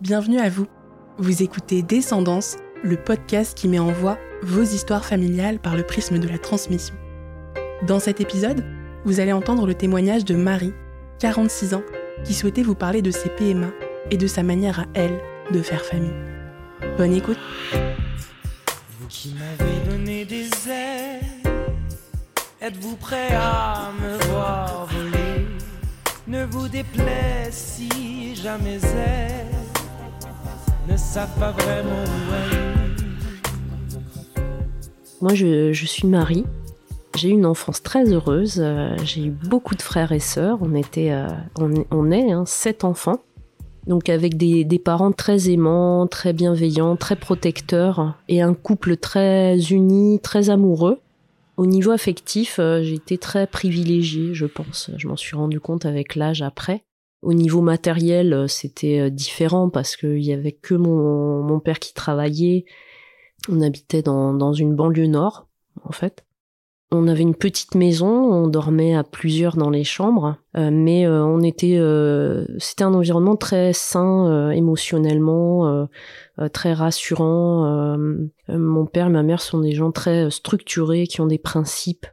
Bienvenue à vous. Vous écoutez Descendance, le podcast qui met en voix vos histoires familiales par le prisme de la transmission. Dans cet épisode, vous allez entendre le témoignage de Marie, 46 ans, qui souhaitait vous parler de ses PMA et de sa manière à elle de faire famille. Bonne écoute. Vous qui m'avez donné des ailes, êtes-vous prêt à me voir voler? Ne vous si jamais Moi, je, suis Marie. J'ai eu une enfance très heureuse. Euh, J'ai eu beaucoup de frères et sœurs. On était, euh, on, on est hein, sept enfants. Donc avec des, des parents très aimants, très bienveillants, très protecteurs et un couple très uni, très amoureux. Au niveau affectif, euh, j'ai été très privilégiée, je pense. Je m'en suis rendu compte avec l'âge après. Au niveau matériel, euh, c'était euh, différent parce qu'il y avait que mon, père qui travaillait. On habitait dans, dans une banlieue nord, en fait. On avait une petite maison, on dormait à plusieurs dans les chambres, euh, mais on était, c'était un environnement très sain émotionnellement, très rassurant. Mon père et ma mère sont des gens très structurés, qui ont des principes.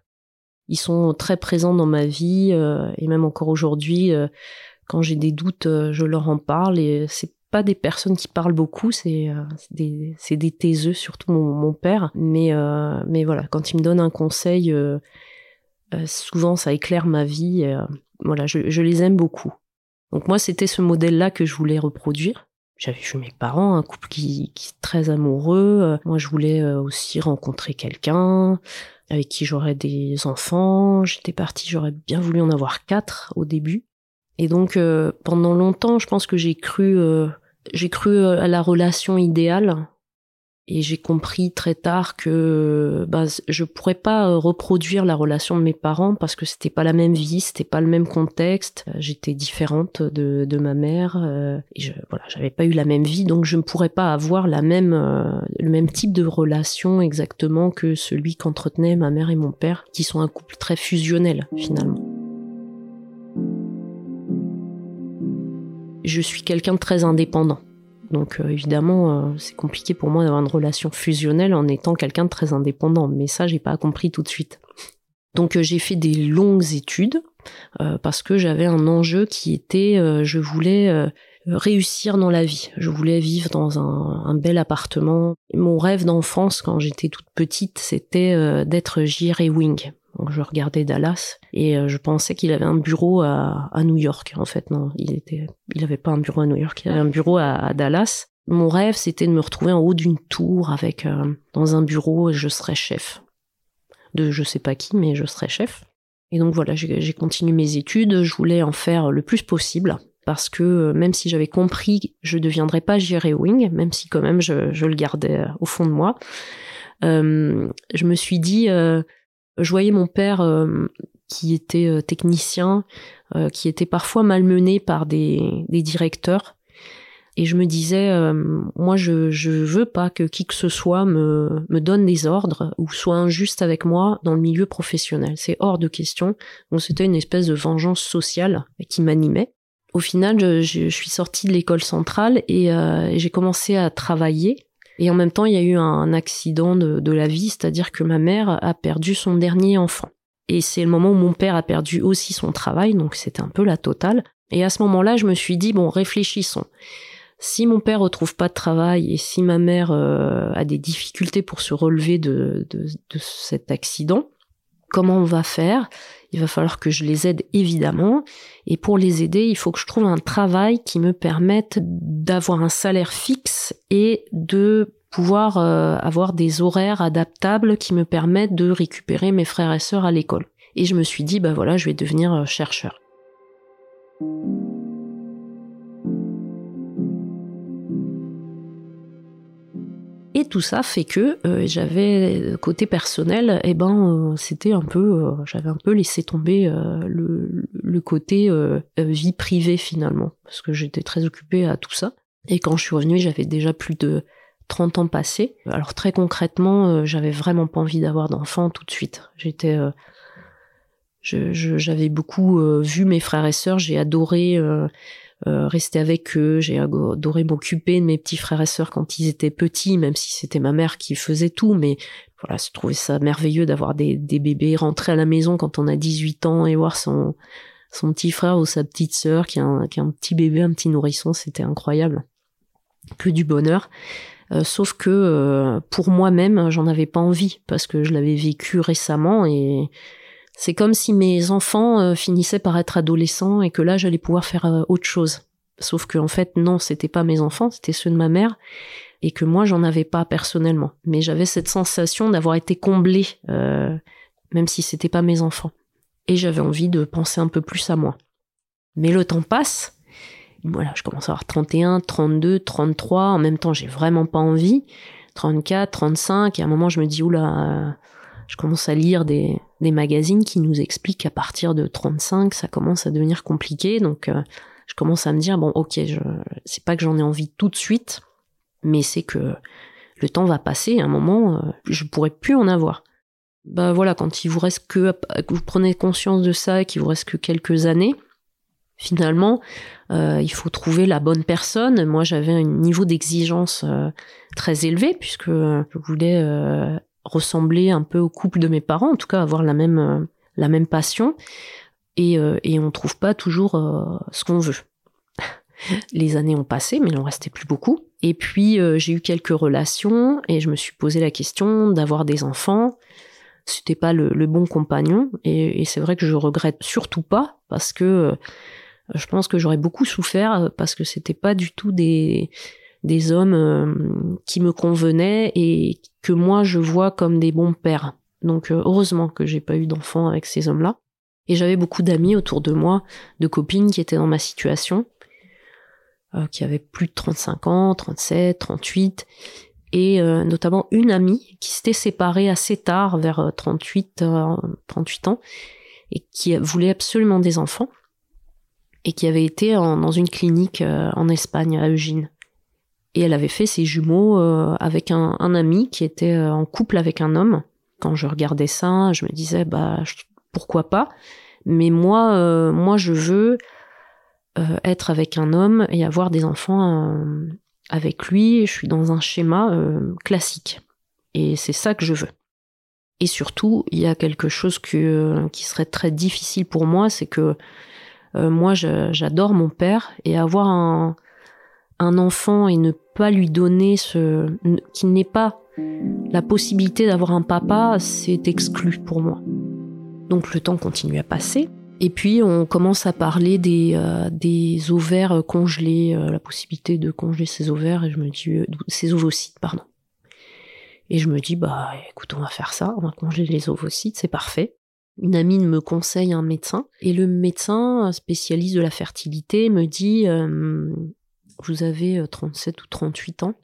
Ils sont très présents dans ma vie et même encore aujourd'hui, quand j'ai des doutes, euh, je leur en parle et c'est pas des personnes qui parlent beaucoup, c'est euh, des, des taiseux, surtout mon, père. Mais, euh, mais voilà, quand il me donne un conseil, souvent ça éclaire ma vie. voilà, je, les aime beaucoup. Donc moi, c'était ce modèle-là que je voulais reproduire. J'avais vu mes parents, un couple qui, qui est très amoureux. Moi, je voulais aussi rencontrer quelqu'un avec qui j'aurais des enfants. J'étais partie, j'aurais bien voulu en avoir quatre au début. Et donc, euh, pendant longtemps, je pense que j'ai cru, euh, j'ai cru euh, à la relation idéale. Et j'ai compris très tard que bah, je pourrais pas euh, reproduire la relation de mes parents parce que c'était pas la même vie, c'était pas le même contexte. Euh, J'étais différente de, de ma mère. euh, et je, voilà, j'avais pas eu la même vie, donc je ne pourrais pas avoir la même, le même type de relation exactement que celui qu'entretenaient ma mère et mon père, qui sont un couple très fusionnel finalement. Je suis quelqu'un de très indépendant. Donc euh, évidemment, euh, c'est compliqué pour moi d'avoir une relation fusionnelle en étant quelqu'un de très indépendant. Mais ça, j'ai pas compris tout de suite. Donc euh, j'ai fait des longues études parce que j'avais un enjeu qui était, je voulais réussir dans la vie. Je voulais vivre dans un, un bel appartement. Mon rêve d'enfance, quand j'étais toute petite, c'était d'être J.R. Wing. Donc je regardais Dallas et euh, je pensais qu'il avait un bureau à, New York. En fait, non, il était, il avait pas un bureau à New York, il avait un bureau à, Dallas. Mon rêve, c'était de me retrouver en haut d'une tour avec euh, dans un bureau, et je serais chef de je sais pas qui, mais je serais chef. Et donc voilà, j'ai continué mes études. Je voulais en faire le plus possible parce que euh, même si j'avais compris, je deviendrais pas Jerry Wing, même si quand même je, le gardais au fond de moi. je me suis dit, je voyais mon père euh, qui était euh, technicien, euh, qui était parfois malmené par des, des directeurs. Et je me disais, euh, moi, je, je veux pas que qui que ce soit me, me donne des ordres ou soit injuste avec moi dans le milieu professionnel. C'est hors de question. Donc c'était une espèce de vengeance sociale qui m'animait. Au final, je, je- suis sortie de l'école centrale et, euh, et j'ai commencé à travailler. Et en même temps, il y a eu un accident de, la vie, c'est-à-dire que ma mère a perdu son dernier enfant. Et c'est le moment où mon père a perdu aussi son travail, donc c'était un peu la totale. Et à ce moment-là, je me suis dit, bon, réfléchissons. Si mon père retrouve pas de travail et si ma mère euh, a des difficultés pour se relever de, de cet accident, comment on va faire Il va falloir que je les aide évidemment. Et pour les aider, il faut que je trouve un travail qui me permette d'avoir un salaire fixe et de pouvoir euh, avoir des horaires adaptables qui me permettent de récupérer mes frères et sœurs à l'école. Et je me suis dit, bah voilà, je vais devenir euh, chercheur. Et tout ça fait que euh, j'avais euh, côté personnel, eh ben euh, c'était un peu, j'avais un peu laissé tomber le, côté vie privée finalement, parce que j'étais très occupée à tout ça. Et quand je suis revenue, j'avais déjà plus de 30 ans passés. Alors très concrètement, j'avais vraiment pas envie d'avoir d'enfants tout de suite. J'étais, j'avais beaucoup vu mes frères et sœurs, j'ai adoré euh, rester avec eux, j'ai adoré m'occuper de mes petits frères et sœurs quand ils étaient petits, même si c'était ma mère qui faisait tout, mais voilà, je trouvais ça merveilleux d'avoir des, bébés, rentrer à la maison quand on a 18 ans et voir son, son petit frère ou sa petite sœur qui a, un, qui a un petit bébé, un petit nourrisson, c'était incroyable. Que du bonheur. Euh, sauf que euh, pour moi-même, j'en avais pas envie parce que je l'avais vécu récemment et c'est comme si mes enfants euh, finissaient par être adolescents et que là j'allais pouvoir faire autre chose. Sauf que en fait non, c'était pas mes enfants, c'était ceux de ma mère et que moi j'en avais pas personnellement. Mais j'avais cette sensation d'avoir été comblée, même si c'était pas mes enfants. Et j'avais envie de penser un peu plus à moi. Mais le temps passe voilà, je commence à avoir 31, 32, 33. En même temps, j'ai vraiment pas envie. 34, 35. Et à un moment, je me dis, oula, euh, je commence à lire des, des magazines qui nous expliquent qu'à partir de 35, ça commence à devenir compliqué. Donc, euh, je commence à me dire, bon, ok, je, c'est pas que j'en ai envie tout de suite, mais c'est que le temps va passer. À un moment, euh, je pourrais plus en avoir. Bah voilà, quand il vous reste que, que vous prenez conscience de ça, qu'il vous reste que quelques années, finalement, euh, il faut trouver la bonne personne. Moi, j'avais un niveau d'exigence euh, très élevé puisque je voulais euh, ressembler un peu au couple de mes parents, en tout cas avoir la même la même passion. Et, et on trouve pas toujours ce qu'on veut. Les années ont passé, mais il en restait plus beaucoup. Et puis j'ai eu quelques relations et je me suis posé la question d'avoir des enfants. C'était pas le, bon compagnon et, et c'est vrai que je regrette surtout pas parce que je pense que j'aurais beaucoup souffert euh, parce que c'était pas du tout des des hommes euh, qui me convenaient et que moi je vois comme des bons pères. Donc euh, heureusement que j'ai pas eu d'enfants avec ces hommes-là. Et j'avais beaucoup d'amis autour de moi, de copines qui étaient dans ma situation, qui avaient plus de 35 ans, 37, 38, et notamment une amie qui s'était séparée assez tard, vers 38, 38 ans, et qui voulait absolument des enfants et qui avait été dans une clinique euh, en Espagne, à Eugene. Et elle avait fait ses jumeaux euh, avec un, ami qui était euh, en couple avec un homme. Quand je regardais ça, je me disais, bah, pourquoi pas? Mais moi, moi, je veux être avec un homme et avoir des enfants avec lui. Je suis dans un schéma classique. Et c'est ça que je veux. Et surtout, il y a quelque chose qui serait très difficile pour moi, c'est que euh, moi, j'adore mon père et avoir un, un enfant et ne pas lui donner ce, qu'il n'ait pas la possibilité d'avoir un papa, c'est exclu pour moi. Donc le temps continue à passer. Et puis on commence à parler des, euh, des ovaires congelés, euh, la possibilité de congeler ses ovaires, et je me dis, ses ovocytes, pardon. Et je me dis, bah écoute, on va faire ça, on va congeler les ovocytes, c'est parfait une amie me conseille un médecin et le médecin spécialiste de la fertilité me dit euh, vous avez 37 euh, ou 38 ans,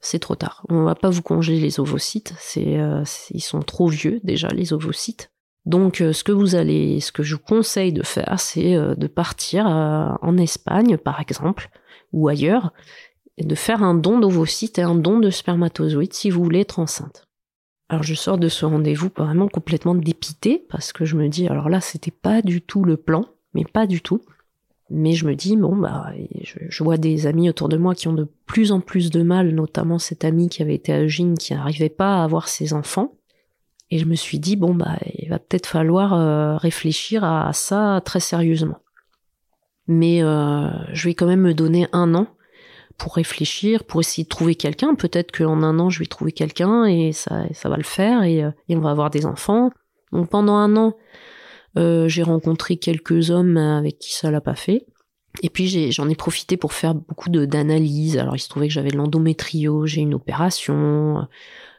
c'est trop tard. On va pas vous congeler les ovocytes, c'est euh, ils sont trop vieux déjà les ovocytes. Donc ce que vous allez ce que je vous conseille de faire c'est de partir en Espagne par exemple ou ailleurs et de faire un don d'ovocytes et un don de spermatozoïdes si vous voulez être enceinte. Alors je sors de ce rendez-vous vraiment complètement dépité parce que je me dis alors là c'était pas du tout le plan, mais pas du tout. Mais je me dis bon bah je, vois des amis autour de moi qui ont de plus en plus de mal, notamment cette amie qui avait été à Eugène qui n'arrivait pas à avoir ses enfants. Et je me suis dit bon bah il va peut-être falloir euh, réfléchir à, ça très sérieusement. Mais euh, je vais quand même me donner un an pour réfléchir, pour essayer de trouver quelqu'un. Peut-être qu'en un an, je vais trouver quelqu'un et ça, ça va le faire et, euh, et, on va avoir des enfants. Donc pendant un an, j'ai rencontré quelques hommes avec qui ça l'a pas fait. Et puis j'en ai, profité pour faire beaucoup d'analyses. Alors il se trouvait que j'avais l'endométrio, j'ai une opération.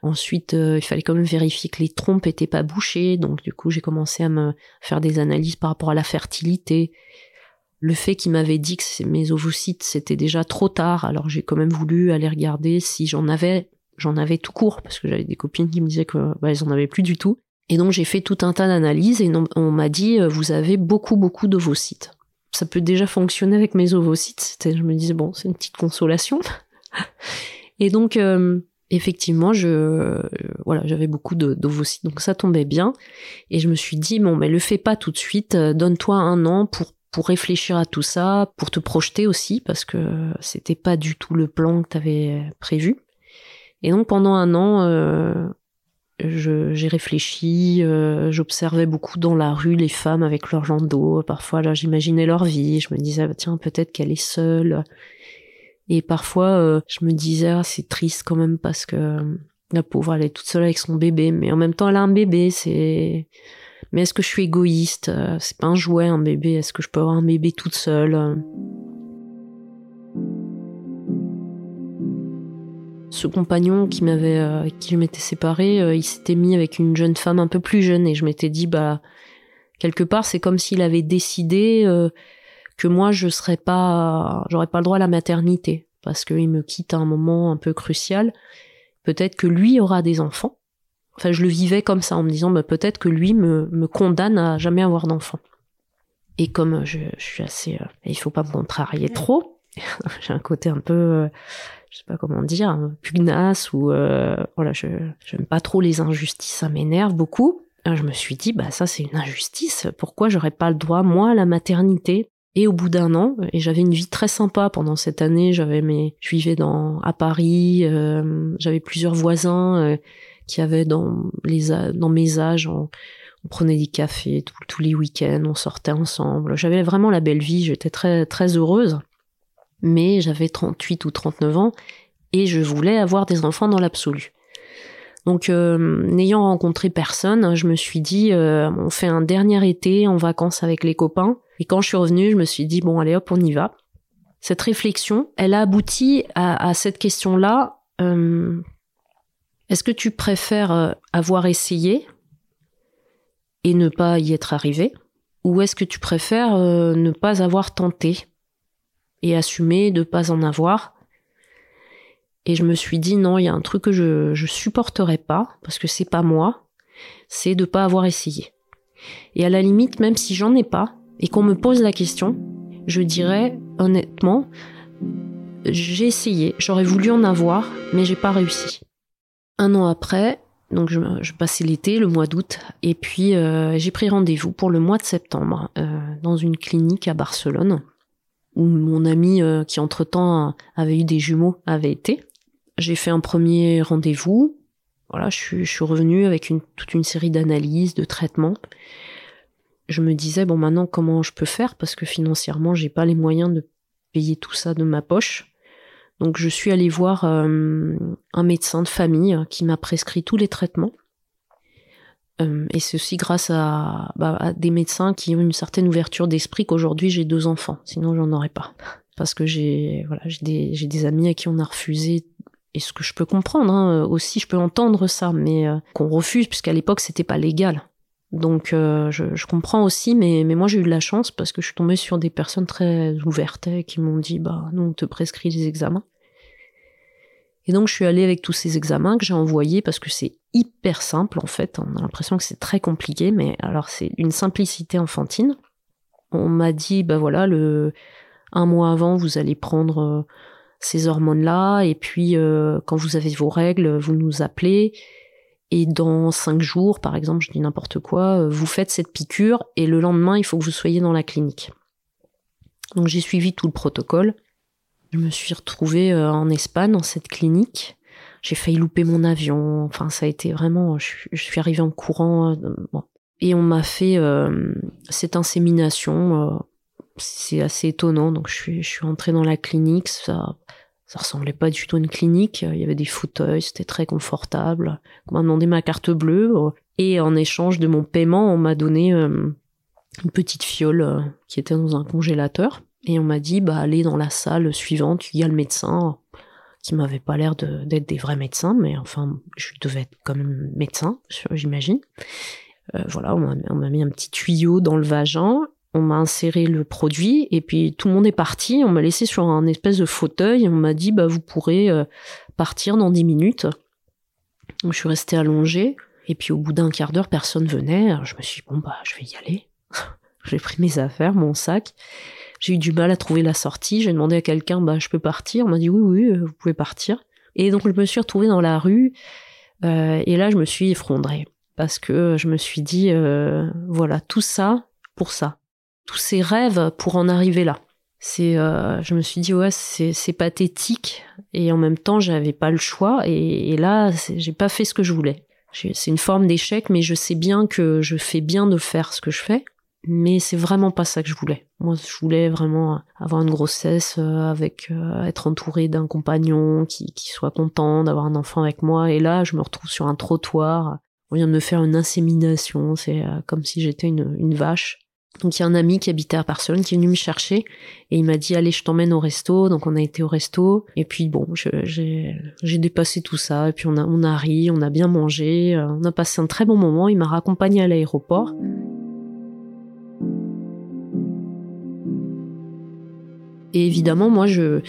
Ensuite, euh, il fallait quand même vérifier que les trompes étaient pas bouchées. Donc du coup, j'ai commencé à me faire des analyses par rapport à la fertilité le fait qu'il m'avait dit que mes ovocytes c'était déjà trop tard, alors j'ai quand même voulu aller regarder si j'en avais, j'en avais tout court parce que j'avais des copines qui me disaient que bah, elles en avaient plus du tout. Et donc j'ai fait tout un tas d'analyses et on m'a dit euh, vous avez beaucoup beaucoup d'ovocytes. Ça peut déjà fonctionner avec mes ovocytes. Je me disais bon c'est une petite consolation. et donc euh, effectivement, je, voilà, j'avais beaucoup d'ovocytes, donc ça tombait bien. Et je me suis dit, bon, mais le fais pas tout de suite, euh, donne-toi un an pour pour réfléchir à tout ça, pour te projeter aussi, parce que c'était pas du tout le plan que tu avais prévu. Et donc pendant un an, euh, j'ai réfléchi, euh, j'observais beaucoup dans la rue les femmes avec leurs landaux. Parfois, là, j'imaginais leur vie. Je me disais, bah, tiens, peut-être qu'elle est seule. Et parfois, euh, je me disais, ah, c'est triste quand même parce que la pauvre, elle est toute seule avec son bébé. Mais en même temps, elle a un bébé. C'est mais est-ce que je suis égoïste? Euh, C'est pas un jouet, un bébé. Est-ce que je peux avoir un bébé toute seule? Ce compagnon qui m'avait, euh, qui je m'étais séparée, euh, il s'était mis avec une jeune femme un peu plus jeune et je m'étais dit, bah, quelque part, c'est comme s'il avait décidé que moi, je serais pas, j'aurais pas le droit à la maternité parce qu'il me quitte à un moment un peu crucial. Peut-être que lui aura des enfants Enfin, je le vivais comme ça en me disant bah, peut-être que lui me, me condamne à jamais avoir d'enfant. Et comme je, je, suis assez, euh, il faut pas me contrarier trop. J'ai un côté un peu, euh, je sais pas comment dire, pugnace ou euh, voilà, je j'aime pas trop les injustices, ça m'énerve beaucoup. je me suis dit bah ça c'est une injustice. Pourquoi j'aurais pas le droit moi à la maternité? Et au bout d'un an, et j'avais une vie très sympa pendant cette année. J'avais mes, je vivais dans à Paris, j'avais plusieurs voisins qu'il y avait dans, les, dans mes âges. On, prenait des cafés tous les week-ends, on sortait ensemble. J'avais vraiment la belle vie, j'étais très, très heureuse. Mais j'avais 38 ou 39 ans et je voulais avoir des enfants dans l'absolu. Donc, euh, n'ayant rencontré personne, je me suis dit, euh, on fait un dernier été en vacances avec les copains. Et quand je suis revenue, je me suis dit, bon, allez hop, on y va. Cette réflexion, elle a abouti à, cette question-là. Euh, est-ce que tu préfères avoir essayé et ne pas y être arrivé Ou est-ce que tu préfères ne pas avoir tenté? Et assumer de pas en avoir. Et je me suis dit non, il y a un truc que je, je supporterai pas, parce que c'est pas moi, c'est de pas avoir essayé. Et à la limite, même si j'en ai pas, et qu'on me pose la question, je dirais honnêtement, j'ai essayé, j'aurais voulu en avoir, mais j'ai pas réussi. Un an après, donc je, passais l'été, le mois d'août, et puis euh, j'ai pris rendez-vous pour le mois de septembre euh, dans une clinique à Barcelone où mon ami euh, qui entre-temps avait eu des jumeaux avait été. J'ai fait un premier rendez-vous. Voilà, je suis, je revenue avec une, toute une série d'analyses, de traitements. Je me disais bon maintenant comment je peux faire? Parce que financièrement j'ai pas les moyens de payer tout ça de ma poche. Donc je suis allée voir euh, un médecin de famille qui m'a prescrit tous les traitements. Euh, et ceci grâce bah, à, des médecins qui ont une certaine ouverture d'esprit qu'aujourd'hui j'ai deux enfants, sinon j'en aurais pas. Parce que j'ai voilà, j'ai des, amis à qui on a refusé, et ce que je peux comprendre hein, aussi, je peux entendre ça, mais euh, qu'on refuse puisqu'à l'époque c'était pas légal. Donc je, je, comprends aussi, mais, mais moi j'ai eu de la chance parce que je suis tombée sur des personnes très ouvertes qui m'ont dit bah nous on te prescrit des examens. Et donc je suis allée avec tous ces examens que j'ai envoyés parce que c'est hyper simple en fait. On a l'impression que c'est très compliqué, mais alors c'est une simplicité enfantine. On m'a dit bah voilà le un mois avant vous allez prendre euh, ces hormones là et puis euh, quand vous avez vos règles vous nous appelez et dans cinq jours par exemple je dis n'importe quoi euh, vous faites cette piqûre et le lendemain il faut que vous soyez dans la clinique. Donc j'ai suivi tout le protocole je me suis retrouvée euh, en Espagne, dans cette clinique. J'ai failli louper mon avion. Enfin, ça a été vraiment. Je, suis arrivée en courant. Euh, bon. Et on m'a fait euh, cette insémination. c'est assez étonnant. Donc, je suis, je suis entrée dans la clinique. Ça, ça ressemblait pas du tout à une clinique. Il y avait des fauteuils, c'était très confortable. On m'a demandé ma carte bleue. Et en échange de mon paiement, on m'a donné une petite fiole qui était dans un congélateur. Et on m'a dit, bah, allez dans la salle suivante, il y a le médecin, qui m'avait pas l'air d'être des vrais médecins, mais enfin, je devais être comme médecin, j'imagine. Euh, voilà, on m'a mis un petit tuyau dans le vagin, on m'a inséré le produit, et puis tout le monde est parti, on m'a laissé sur un espèce de fauteuil, et on m'a dit, bah, vous pourrez euh, partir dans 10 minutes. Donc, je suis restée allongée, et puis au bout d'un quart d'heure, personne venait. je me suis dit, bon, bah, je vais y aller. J'ai pris mes affaires, mon sac, j'ai eu du mal à trouver la sortie. J'ai demandé à quelqu'un, bah, je peux partir. On m'a dit oui, oui, euh, vous pouvez partir. Et donc, je me suis retrouvée dans la rue. Euh, et là, je me suis effondrée. Parce que je me suis dit, euh, voilà, tout ça pour ça. tous ces rêves pour en arriver là. C'est, euh, je me suis dit ouais, c'est, c'est pathétique et en même temps j'avais pas le choix et, et là j'ai pas fait ce que je voulais. C'est une forme d'échec, mais je sais bien que je fais bien de faire ce que je fais mais c'est vraiment pas ça que je voulais. Moi, je voulais vraiment avoir une grossesse euh, avec euh, être entouré d'un compagnon qui, qui soit content d'avoir un enfant avec moi. Et là, je me retrouve sur un trottoir. On vient de me faire une insémination. C'est euh, comme si j'étais une, une vache. Donc il y a un ami qui habitait à Barcelone qui est venu me chercher et il m'a dit allez je t'emmène au resto donc on a été au resto et puis bon j'ai dépassé tout ça et puis on a on a ri on a bien mangé on a passé un très bon moment il m'a raccompagné à l'aéroport Et évidemment, moi, je,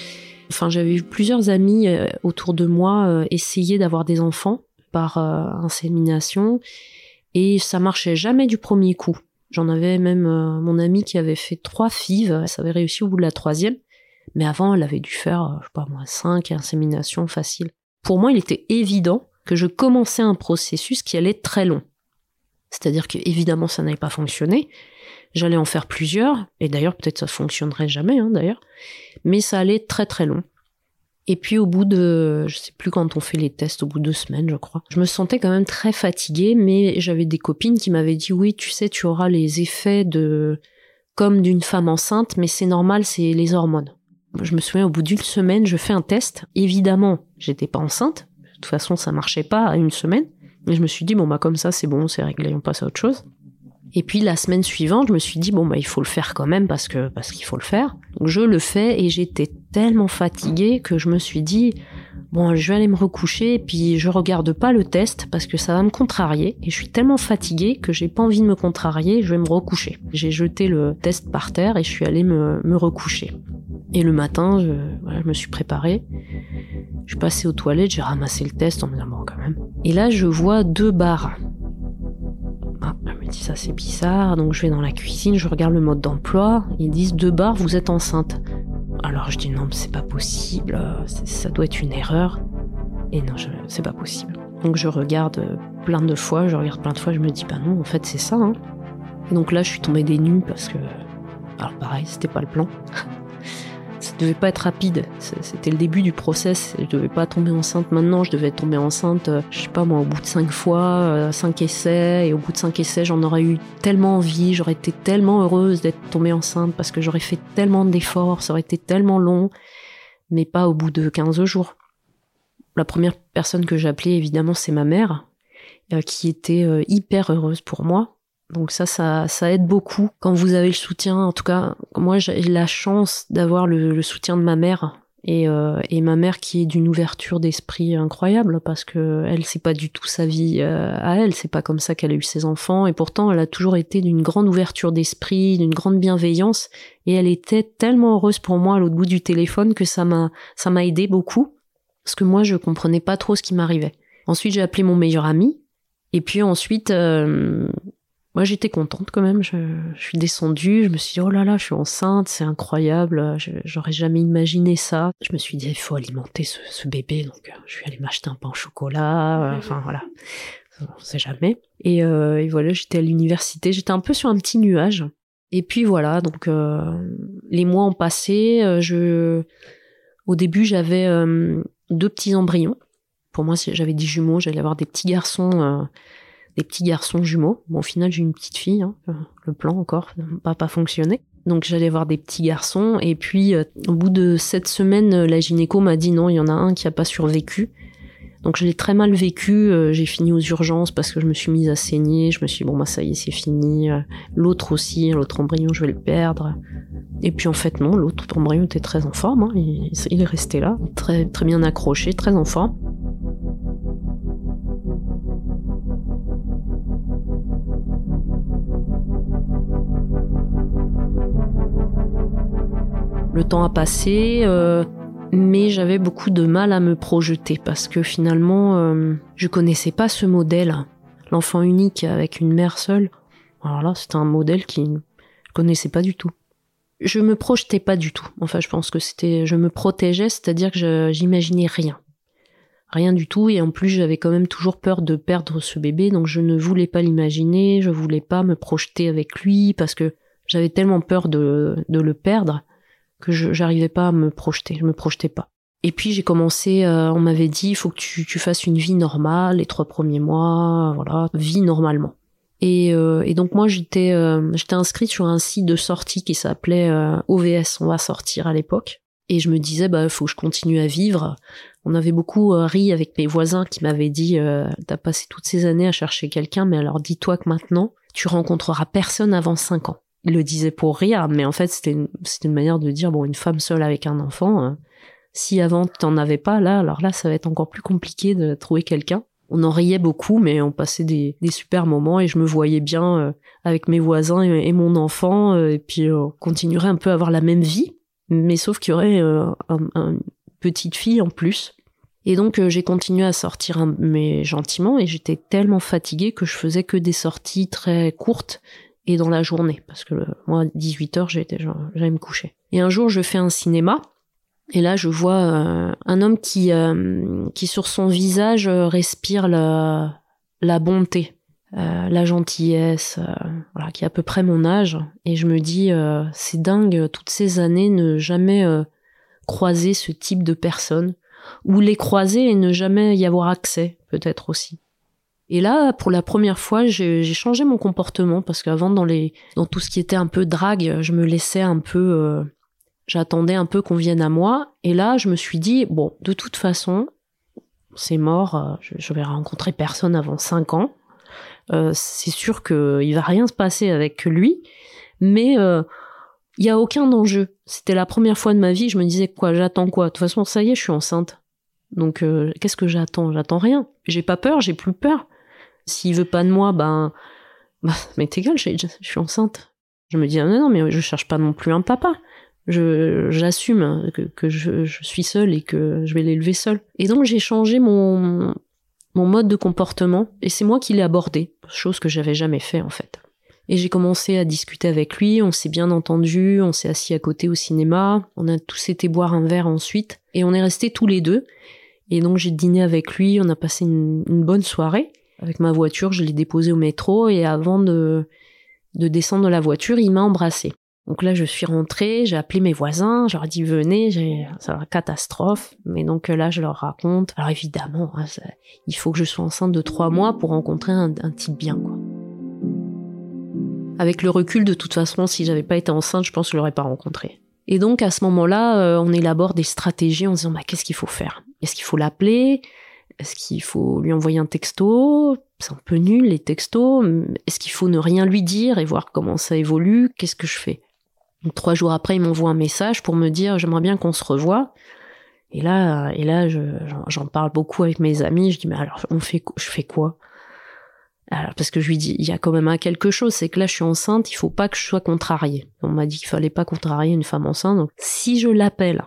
enfin, j'avais eu plusieurs amis euh, autour de moi euh, essayer d'avoir des enfants par euh, insémination et ça marchait jamais du premier coup. J'en avais même mon ami qui avait fait trois fives, ça avait réussi au bout de la troisième, mais avant elle avait dû faire, je sais pas moi, cinq inséminations faciles. Pour moi, il était évident que je commençais un processus qui allait très long. C'est-à-dire que évidemment ça n'avait pas fonctionné, J'allais en faire plusieurs, et d'ailleurs peut-être ça fonctionnerait jamais, hein, d'ailleurs, mais ça allait très très long. Et puis au bout de, je sais plus quand on fait les tests, au bout de deux semaines, je crois, je me sentais quand même très fatiguée, mais j'avais des copines qui m'avaient dit oui, tu sais, tu auras les effets de comme d'une femme enceinte, mais c'est normal, c'est les hormones. Je me souviens, au bout d'une semaine, je fais un test. Évidemment, j'étais pas enceinte. De toute façon, ça marchait pas à une semaine. Mais je me suis dit, bon, bah, comme ça, c'est bon, c'est réglé, on passe à autre chose. Et puis la semaine suivante, je me suis dit bon bah il faut le faire quand même parce que parce qu'il faut le faire. Donc je le fais et j'étais tellement fatiguée que je me suis dit bon je vais aller me recoucher et puis je regarde pas le test parce que ça va me contrarier et je suis tellement fatiguée que j'ai pas envie de me contrarier, je vais me recoucher. J'ai jeté le test par terre et je suis allée me, me recoucher. Et le matin, je, voilà, je me suis préparée. Je suis passée aux toilettes, j'ai ramassé le test en me disant bon quand même. Et là je vois deux barres ah, ça c'est bizarre, donc je vais dans la cuisine, je regarde le mode d'emploi, ils disent deux barres, vous êtes enceinte. Alors je dis non, c'est pas possible, ça doit être une erreur. Et non, c'est pas possible. Donc je regarde plein de fois, je regarde plein de fois, je me dis bah non, en fait c'est ça. Hein. Et donc là je suis tombée des nues parce que, alors pareil, c'était pas le plan. ça devait pas être rapide. C'était le début du process. Je devais pas tomber enceinte maintenant. Je devais tomber enceinte, euh, je sais pas moi, au bout de cinq fois, euh, cinq essais. Et au bout de cinq essais, j'en aurais eu tellement envie. J'aurais été tellement heureuse d'être tombée enceinte parce que j'aurais fait tellement d'efforts. Ça aurait été tellement long. Mais pas au bout de 15 jours. La première personne que j'ai appelée, évidemment, c'est ma mère, euh, qui était hyper heureuse pour moi donc ça, ça, ça aide beaucoup quand vous avez le soutien. En tout cas, moi, j'ai la chance d'avoir le, soutien de ma mère et, euh, et ma mère qui est d'une ouverture d'esprit incroyable parce que elle, c'est pas du tout sa vie euh, à elle. C'est pas comme ça qu'elle a eu ses enfants et pourtant, elle a toujours été d'une grande ouverture d'esprit, d'une grande bienveillance et elle était tellement heureuse pour moi à l'autre bout du téléphone que ça m'a, ça m'a aidé beaucoup parce que moi, je comprenais pas trop ce qui m'arrivait. Ensuite, j'ai appelé mon meilleur ami et puis ensuite, euh, moi, j'étais contente quand même. Je, suis descendue, je me suis dit, oh là là, je suis enceinte, c'est incroyable. J'aurais jamais imaginé ça. Je me suis dit, il faut alimenter ce, bébé, donc euh, je suis allée m'acheter un pain au chocolat. Euh, enfin, voilà. On sait jamais. Et, euh, et voilà, j'étais à l'université. J'étais un peu sur un petit nuage. Et puis voilà, donc les mois ont passé. je, au début, j'avais deux petits embryons. Pour moi, j'avais des jumeaux. J'allais avoir des petits garçons des petits garçons jumeaux. Bon, au final, j'ai une petite fille. Hein. Le plan encore n'a pas fonctionné. Donc j'allais voir des petits garçons et puis euh, au bout de sept semaines, la gynéco m'a dit non, il y en a un qui a pas survécu. Donc je l'ai très mal vécu. Euh, j'ai fini aux urgences parce que je me suis mise à saigner. Je me suis dit, bon bah ça y est, c'est fini. Euh, l'autre aussi, l'autre embryon, je vais le perdre. Et puis en fait non, l'autre embryon était très en forme. Hein. Il, il, est resté là, très très bien accroché, très en forme. Le temps a passé, euh, mais j'avais beaucoup de mal à me projeter parce que finalement, euh, je connaissais pas ce modèle. L'enfant unique avec une mère seule. Alors là, c'était un modèle qui ne connaissais pas du tout. Je me projetais pas du tout. Enfin, je pense que c'était, je me protégeais, c'est-à-dire que j'imaginais rien. Rien du tout, et en plus j'avais quand même toujours peur de perdre ce bébé, donc je ne voulais pas l'imaginer, je voulais pas me projeter avec lui, parce que j'avais tellement peur de, de le perdre que je j'arrivais pas à me projeter, je me projetais pas. Et puis j'ai commencé, euh, on m'avait dit, il faut que tu, tu fasses une vie normale, les trois premiers mois, voilà, vie normalement. Et, euh, et donc moi j'étais euh, j'étais inscrite sur un site de sortie qui s'appelait OVS, on va sortir à l'époque. Et je me disais, bah faut que je continue à vivre. On avait beaucoup ri avec mes voisins qui m'avaient dit, t'as passé toutes ces années à chercher quelqu'un, mais alors dis-toi que maintenant tu rencontreras personne avant cinq ans. Ils le disaient pour rire, mais en fait c'était une, une manière de dire, bon une femme seule avec un enfant si avant t'en avais pas, là, alors là, ça va être encore plus compliqué de trouver quelqu'un. On en riait beaucoup, mais on passait des, super moments et je me voyais bien euh, avec mes voisins et, mon enfant, euh, et puis euh, on continuerait un peu à avoir la même vie, mais sauf qu'il y aurait une petite fille en plus. Et donc j'ai continué à sortir, mais gentiment, et j'étais tellement fatiguée que je faisais que des sorties très courtes et dans la journée, parce que moi, 18 heures, j'allais me coucher. Et un jour, je fais un cinéma, et là, je vois euh, un homme qui, euh, qui sur son visage euh, respire la, la bonté, la gentillesse, voilà, qui est à peu près mon âge. Et je me dis, c'est dingue, toutes ces années, ne jamais croiser ce type de personne, ou les croiser et ne jamais y avoir accès, peut-être aussi. Et là, pour la première fois, j'ai changé mon comportement parce qu'avant, dans les, dans tout ce qui était un peu drague, je me laissais un peu J'attendais un peu qu'on vienne à moi. Et là, je me suis dit, bon, de toute façon, c'est mort, euh, je, vais rencontrer personne avant 5 ans. Euh, c'est sûr qu'il va rien se passer avec lui, mais euh, il y a aucun enjeu. C'était la première fois de ma vie, je me disais quoi, j'attends quoi? De toute façon, ça y est, je suis enceinte. Donc qu'est-ce que j'attends? J'attends rien. J'ai pas peur, j'ai plus peur. S'il veut pas de moi, ben, bah, mais t'es je, suis enceinte. Je me dis ah, non, non, mais je cherche pas non plus un papa je j'assume que, je, suis seule et que je vais l'élever seule. Et donc j'ai changé mon mon mode de comportement et c'est moi qui l'ai abordé, chose que j'avais jamais fait en fait. Et j'ai commencé à discuter avec lui, on s'est bien entendu, on s'est assis à côté au cinéma, on a tous été boire un verre ensuite et on est restés tous les deux. Et donc j'ai dîné avec lui, on a passé une bonne soirée. Avec ma voiture, je l'ai déposé au métro et avant de de descendre de la voiture, il m'a embrassé. Donc là, je suis rentrée, j'ai appelé mes voisins, je leur ai dit venez, c'est une catastrophe. Mais donc là, je leur raconte. Alors évidemment, hein, il faut que je sois enceinte de trois mois pour rencontrer un, type bien, quoi. Avec le recul, de toute façon, si j'avais pas été enceinte, je pense que je l'aurais pas rencontré. Et donc à ce moment-là, euh, on élabore des stratégies en disant bah, qu'est-ce qu'il faut faire? Est-ce qu'il faut l'appeler? Est-ce qu'il faut lui envoyer un texto? C'est un peu nul les textos. Est-ce qu'il faut ne rien lui dire et voir comment ça évolue? Qu'est-ce que je fais? Trois jours après, il m'envoie un message pour me dire j'aimerais bien qu'on se revoie. Et là, et là, j'en parle beaucoup avec mes amis. Je dis mais alors on fait, je fais quoi? Parce que je lui dis, il y a quand même quelque chose, c'est que là, je suis enceinte, il faut pas que je sois contrariée. On m'a dit qu'il fallait pas contrarier une femme enceinte. Donc, si je l'appelle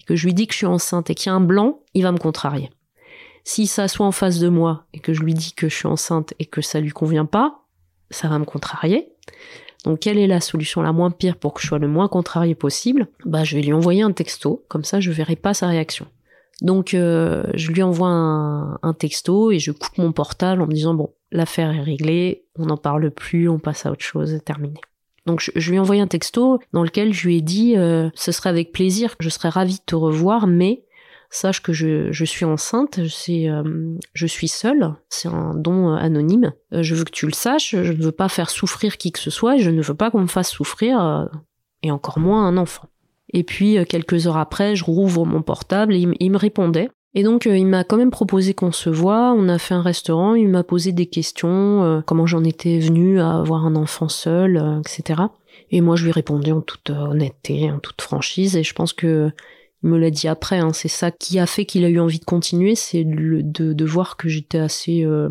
et que je lui dis que je suis enceinte et qu'il y a un blanc, il va me contrarier. Si ça soit en face de moi et que je lui dis que je suis enceinte et que ça lui convient pas, ça va me contrarier. Donc quelle est la solution la moins pire pour que je sois le moins contrarié possible? Bah je vais lui envoyer un texto, comme ça je verrai pas sa réaction. Donc euh, je lui envoie un, texto et je coupe mon portable en me disant bon l'affaire est réglée, on n'en parle plus, on passe à autre chose, terminé. Donc je, lui ai un texto dans lequel je lui ai dit euh, ce serait avec plaisir, je serais ravie de te revoir, mais sache que je, je suis enceinte, c'est, euh, je suis seule, c'est un don euh, anonyme. Euh, je veux que tu le saches, je ne veux pas faire souffrir qui que ce soit, je ne veux pas qu'on me fasse souffrir, et encore moins un enfant. Et puis quelques heures après, je rouvre mon portable et il, me répondait. Et donc il m'a quand même proposé qu'on se voit, on a fait un restaurant, il m'a posé des questions, comment j'en étais venue à avoir un enfant seul, etc. Et moi je lui ai répondu en toute honnêteté, en toute franchise, et je pense que il me l'a dit après, hein, c'est ça qui a fait qu'il a eu envie de continuer, c'est de, de, voir que j'étais assez euh,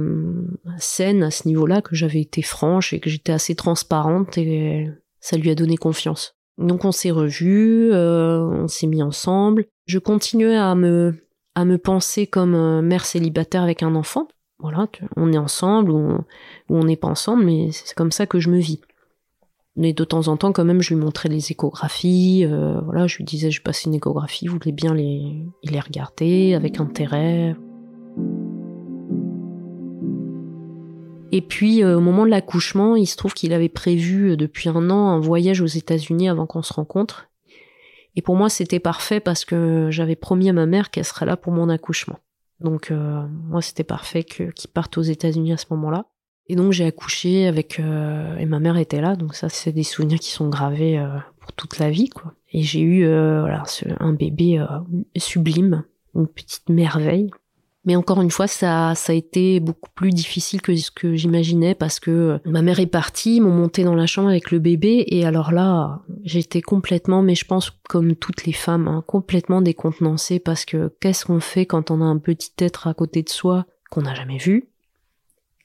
saine à ce niveau-là, que j'avais été franche et que j'étais assez transparente et ça lui a donné confiance. Donc on s'est revus, euh, on s'est mis ensemble. Je continuais à me à me penser comme euh, mère célibataire avec un enfant. Voilà, on est ensemble ou on n'est pas ensemble, mais c'est comme ça que je me vis. Mais de temps en temps, quand même, je lui montrais les échographies. Euh, voilà, je lui disais, je passe une échographie, vous voulez bien les, les regarder avec intérêt. Et puis au moment de l'accouchement, il se trouve qu'il avait prévu depuis un an un voyage aux États-Unis avant qu'on se rencontre. Et pour moi, c'était parfait parce que j'avais promis à ma mère qu'elle serait là pour mon accouchement. Donc moi, c'était parfait qu'il parte aux États-Unis à ce moment-là. Et donc j'ai accouché avec et ma mère était là, donc ça c'est des souvenirs qui sont gravés pour toute la vie quoi. Et j'ai eu voilà un bébé sublime une petite merveille. Mais encore une fois, ça, ça a été beaucoup plus difficile que ce que j'imaginais parce que euh, ma mère est partie, ils m'ont monté dans la chambre avec le bébé et alors là, j'étais complètement, mais je pense comme toutes les femmes, hein, complètement décontenancée parce que qu'est-ce qu'on fait quand on a un petit être à côté de soi qu'on n'a jamais vu?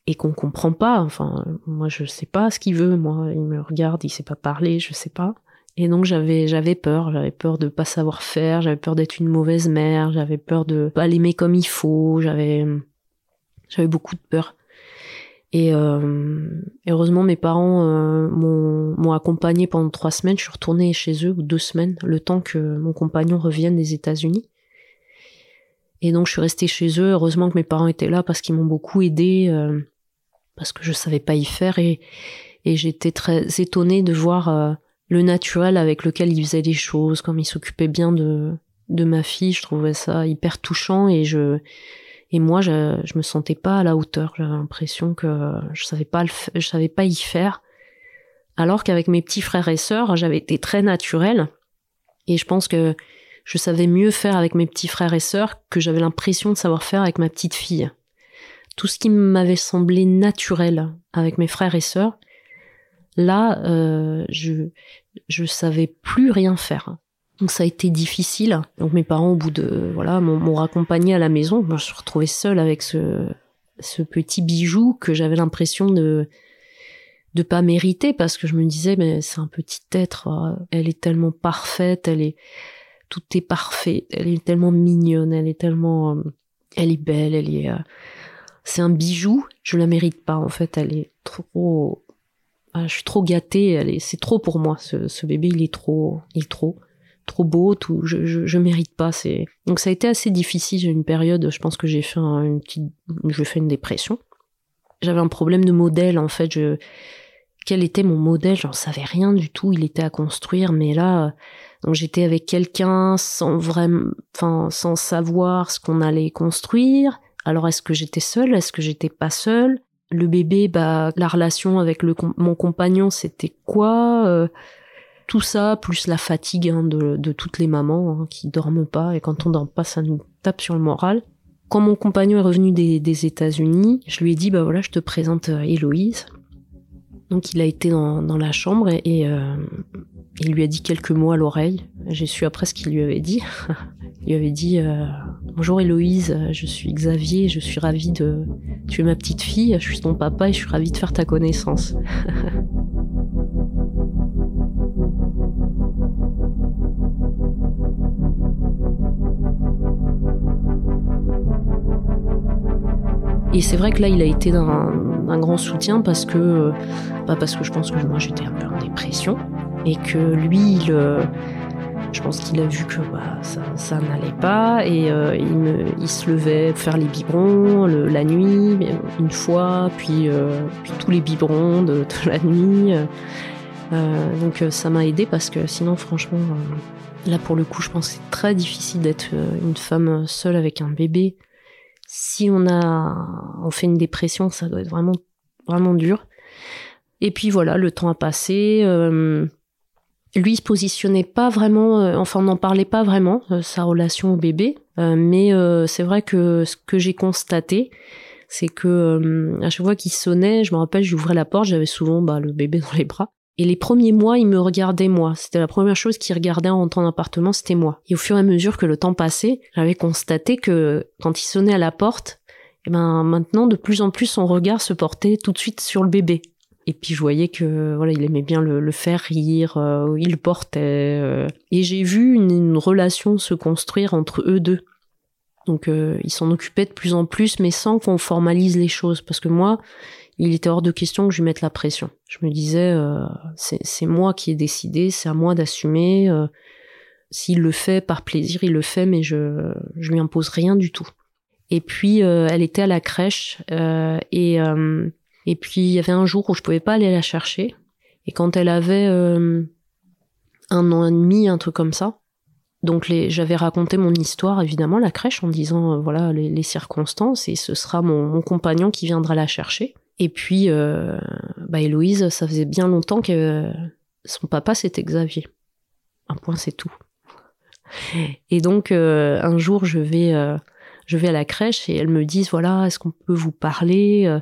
Et qu'on comprend pas. Enfin, moi je sais pas ce qu'il veut. Moi, il me regarde, il sait pas parler, je sais pas. Et donc j'avais j'avais peur, j'avais peur de pas savoir faire, j'avais peur d'être une mauvaise mère, j'avais peur de pas l'aimer comme il faut, j'avais j'avais beaucoup de peur. Et euh, heureusement mes parents euh, m'ont m'ont accompagné pendant trois semaines. Je suis retournée chez eux ou deux semaines, le temps que mon compagnon revienne des États-Unis. Et donc je suis restée chez eux. Heureusement que mes parents étaient là parce qu'ils m'ont beaucoup aidée euh, parce que je savais pas y faire et et j'étais très étonnée de voir euh, le naturel avec lequel il faisait les choses, comme il s'occupait bien de, de ma fille, je trouvais ça hyper touchant et je et moi je, je me sentais pas à la hauteur, j'avais l'impression que je savais pas le, je savais pas y faire. Alors qu'avec mes petits frères et sœurs, j'avais été très naturelle et je pense que je savais mieux faire avec mes petits frères et sœurs que j'avais l'impression de savoir faire avec ma petite fille. Tout ce qui m'avait semblé naturel avec mes frères et sœurs, là, euh, je je savais plus rien faire. Donc ça a été difficile. Donc mes parents, au bout de voilà, m'ont raccompagné à la maison. je me suis retrouvée seule avec ce ce petit bijou que j'avais l'impression de de pas mériter parce que je me disais mais c'est un petit être, euh, elle est tellement parfaite, elle est tout est parfait, elle est tellement mignonne, elle est tellement euh, elle est belle, elle est c'est un bijou, je la mérite pas en fait, elle est trop ah, je suis trop gâtée, c'est trop pour moi. Ce, bébé, il est trop, il est trop, trop beau. Tout, je, je, je mérite pas. C'est donc ça a été assez difficile. J'ai une période, je pense que j'ai fait une petite, je fais une dépression. J'avais un problème de modèle en fait. Je, quel était mon modèle? J'en savais rien du tout. Il était à construire, mais là, donc j'étais avec quelqu'un sans vraiment, enfin, sans savoir ce qu'on allait construire. Alors est-ce que j'étais seule? Est-ce que j'étais pas seule? Le bébé, bah, la relation avec le, mon compagnon, c'était quoi? Euh, Tout ça, plus la fatigue hein, de, toutes les mamans hein, qui dorment pas, et quand on dort pas, ça nous tape sur le moral. Quand mon compagnon est revenu des, États-Unis, je lui ai dit, bah voilà, je te présente euh, Héloïse. Donc il a été dans, la chambre et, euh, il lui a dit quelques mots à l'oreille. J'ai su après ce qu'il lui avait dit. il lui avait dit euh, Bonjour Héloïse, je suis Xavier, je suis ravi de. Tu es ma petite fille, je suis ton papa et je suis ravi de faire ta connaissance. Et c'est vrai que là, il a été d'un grand soutien parce que, pas parce que je pense que moi j'étais un peu en dépression, et que lui, il, euh, je pense qu'il a vu que bah, ça, n'allait pas et euh, il, me, il, se levait faire les biberons la nuit une fois, puis, euh, puis tous les biberons de, la nuit. donc ça m'a aidé parce que sinon franchement, là pour le coup, je pense que c'est très difficile d'être une femme seule avec un bébé. Si on a, on fait une dépression, ça doit être vraiment, vraiment dur. Et puis voilà, le temps a passé lui il se positionnait pas vraiment, euh, enfin n'en parlait pas vraiment, euh, sa relation au bébé, euh, mais c'est vrai que ce que j'ai constaté, c'est que à chaque fois qu'il sonnait, je me rappelle, j'ouvrais la porte, j'avais souvent bah, le bébé dans les bras. Et les premiers mois, il me regardait moi. C'était la première chose qu'il regardait en rentrant dans l'appartement, c'était moi. Et au fur et à mesure que le temps passait, j'avais constaté que quand il sonnait à la porte, eh ben maintenant de plus en plus son regard se portait tout de suite sur le bébé. Et puis je voyais que voilà, il aimait bien le, faire rire, euh, il portait. Euh. et j'ai vu une, relation se construire entre eux deux. Donc euh, il s'en occupait de plus en plus, mais sans qu'on formalise les choses. Parce que moi, il était hors de question que je lui mette la pression. Je me disais, c'est moi qui ai décidé, c'est à moi d'assumer. S'il le fait par plaisir, il le fait, mais je je lui impose rien du tout. Et puis elle était à la crèche et Et puis il y avait un jour où je pouvais pas aller la chercher. Et quand elle avait euh, un an et demi, un truc comme ça, donc j'avais raconté mon histoire évidemment à la crèche en disant euh, voilà les, les, circonstances et ce sera mon, mon, compagnon qui viendra la chercher. Et puis euh, bah Héloïse, ça faisait bien longtemps que son papa c'était Xavier. Un point c'est tout. Et donc euh, un jour je vais euh, je vais à la crèche et elles me disent voilà est-ce qu'on peut vous parler euh,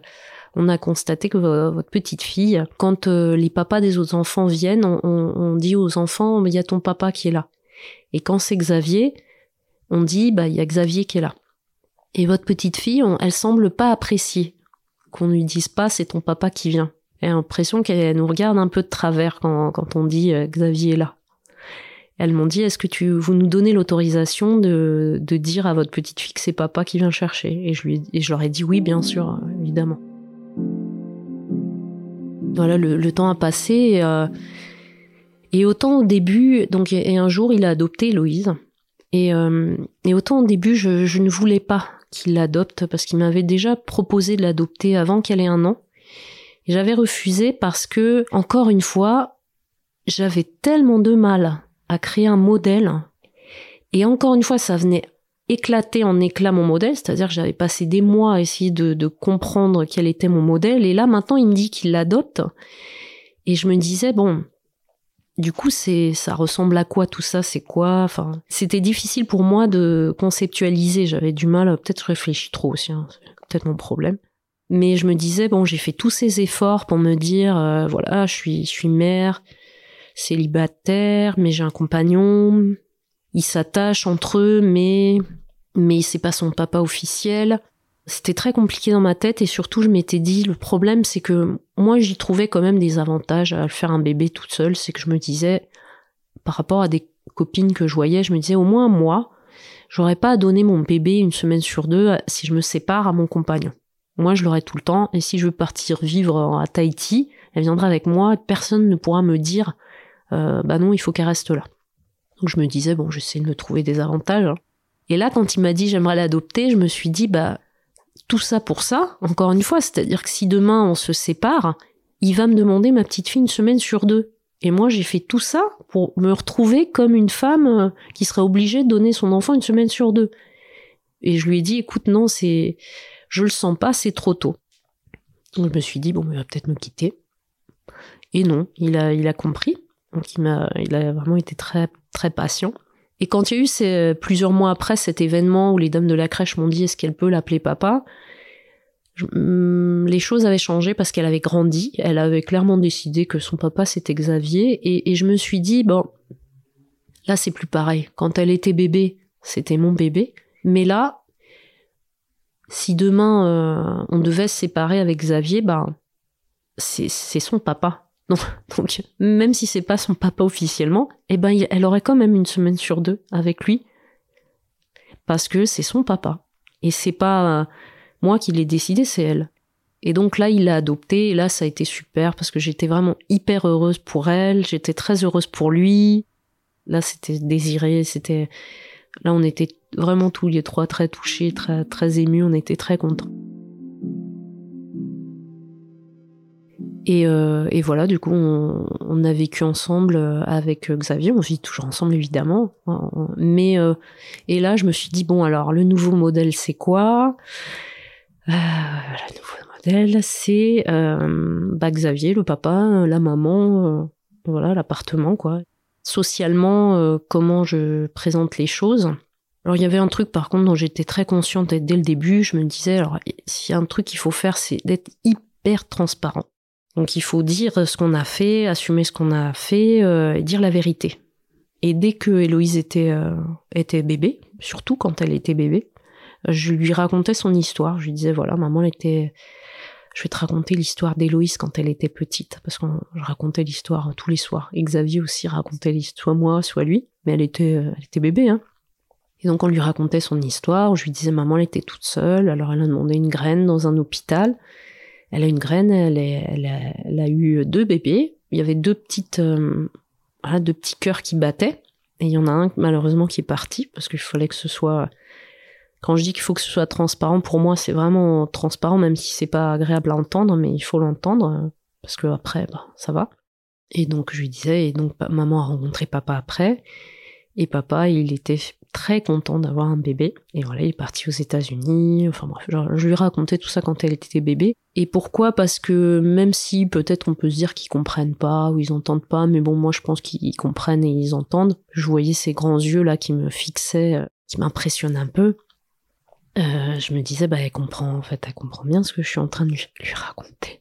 on a constaté que votre petite fille, quand les papas des autres enfants viennent, on, on dit aux enfants, il y a ton papa qui est là. Et quand c'est Xavier, on dit, bah, il y a Xavier qui est là. Et votre petite fille, on, elle semble pas apprécier qu'on lui dise pas, c'est ton papa qui vient. Elle a l'impression qu'elle nous regarde un peu de travers quand, quand on dit Xavier est là. Elles m'ont dit, est-ce que tu, vous nous donnez l'autorisation de, de dire à votre petite fille que c'est papa qui vient chercher? Et je lui, et je leur ai dit oui, bien sûr, évidemment. Voilà, le, temps a passé. Et, euh, et autant au début, donc et un jour, il a adopté Héloïse. Et, euh, et autant au début, je, je ne voulais pas qu'il l'adopte parce qu'il m'avait déjà proposé de l'adopter avant qu'elle ait un an. J'avais refusé parce que, encore une fois, j'avais tellement de mal à créer un modèle. Et encore une fois, ça venait éclater en éclat mon modèle, c'est-à-dire que j'avais passé des mois à essayer de, de, comprendre quel était mon modèle, et là maintenant il me dit qu'il l'adopte, et je me disais bon, du coup c'est ça ressemble à quoi tout ça, c'est quoi, enfin c'était difficile pour moi de conceptualiser, j'avais du mal, peut-être réfléchir trop aussi, hein, peut-être mon problème. Mais je me disais bon, j'ai fait tous ces efforts pour me dire euh, voilà, je suis je suis mère, célibataire, mais j'ai un compagnon. Ils s'attachent entre eux, mais mais c'est pas son papa officiel. C'était très compliqué dans ma tête et surtout je m'étais dit le problème c'est que moi j'y trouvais quand même des avantages à faire un bébé toute seule, c'est que je me disais par rapport à des copines que je voyais, je me disais au moins moi, j'aurais pas à donner mon bébé une semaine sur deux si je me sépare à mon compagnon. Moi je l'aurais tout le temps et si je veux partir vivre à Tahiti, elle viendra avec moi, personne ne pourra me dire euh, bah non, il faut qu'elle reste là. Donc je me disais, bon, j'essaie de me trouver des avantages. Hein. Et là, quand il m'a dit j'aimerais l'adopter, je me suis dit, bah, tout ça pour ça, encore une fois, c'est-à-dire que si demain on se sépare, il va me demander ma petite fille une semaine sur deux. Et moi, j'ai fait tout ça pour me retrouver comme une femme euh, qui serait obligée de donner son enfant une semaine sur deux. Et je lui ai dit, écoute, non, c'est, je le sens pas, c'est trop tôt. Donc je me suis dit, bon, il va peut-être me quitter. Et non, il a, il a compris. Donc il m'a, il a vraiment été très très patient. Et quand il y a eu ces, plusieurs mois après cet événement où les dames de la crèche m'ont dit est-ce qu'elle peut l'appeler papa, hum, les choses avaient changé parce qu'elle avait grandi. Elle avait clairement décidé que son papa c'était Xavier et, et je me suis dit bon là c'est plus pareil. Quand elle était bébé c'était mon bébé, mais là si demain euh, on devait se séparer avec Xavier, ben c'est son papa. Donc, même si c'est pas son papa officiellement, eh ben, elle aurait quand même une semaine sur deux avec lui. Parce que c'est son papa. Et c'est pas euh, moi qui l'ai décidé, c'est elle. Et donc là, il l'a adopté, et là, ça a été super, parce que j'étais vraiment hyper heureuse pour elle, j'étais très heureuse pour lui. Là, c'était désiré, c'était, là, on était vraiment tous les trois très touchés, très, très émus, on était très contents. Et, euh, et, voilà, du coup, on, on, a vécu ensemble euh, avec Xavier. On vit toujours ensemble, évidemment. Mais euh, et là, je me suis dit bon, alors le nouveau modèle, c'est quoi? Euh, Le nouveau modèle, c'est euh, bah, Xavier, le papa, la maman, voilà, l'appartement, quoi. Socialement, comment je présente les choses. Alors il y avait un truc par contre dont j'étais très consciente dès le début. Je me disais alors s'il y a un truc qu'il faut faire, c'est d'être hyper transparent. Donc il faut dire ce qu'on a fait, assumer ce qu'on a fait euh, et dire la vérité. Et dès que Héloïse était, euh, était bébé, surtout quand elle était bébé, je lui racontais son histoire. Je lui disais voilà, maman elle était. Je vais te raconter l'histoire d'Héloïse quand elle était petite, parce que je racontais l'histoire tous les soirs. Et Xavier aussi racontait l'histoire, soit moi, soit lui, mais elle était, elle était bébé, hein. Et donc on lui racontait son histoire. Je lui disais maman elle était toute seule, alors elle a demandé une graine dans un hôpital elle a une graine, elle, a, eu deux bébés. Il y avait deux petites, euh, voilà, deux petits cœurs qui battaient. Et il y en a un malheureusement qui est parti parce qu'il fallait que ce soit Quand je dis qu'il faut que ce soit transparent, pour moi, c'est vraiment transparent, même si c'est pas agréable à entendre, mais il faut l'entendre, parce que après, bah, ça va. Et donc, je lui disais, et donc, maman a rencontré papa après, et papa, il était très content d'avoir un bébé. Et voilà, il est parti aux États-Unis. Enfin bref, je lui racontais tout ça quand elle était bébé. Et pourquoi? Parce que même si peut-être on peut se dire qu'ils comprennent pas ou ils entendent pas, mais bon, moi je pense qu'ils comprennent et ils entendent. Je voyais ces grands yeux là qui me fixaient, euh, qui m'impressionnent un peu. Euh, je me disais, bah elle comprend, en fait, elle comprend bien ce que je suis en train de lui, raconter.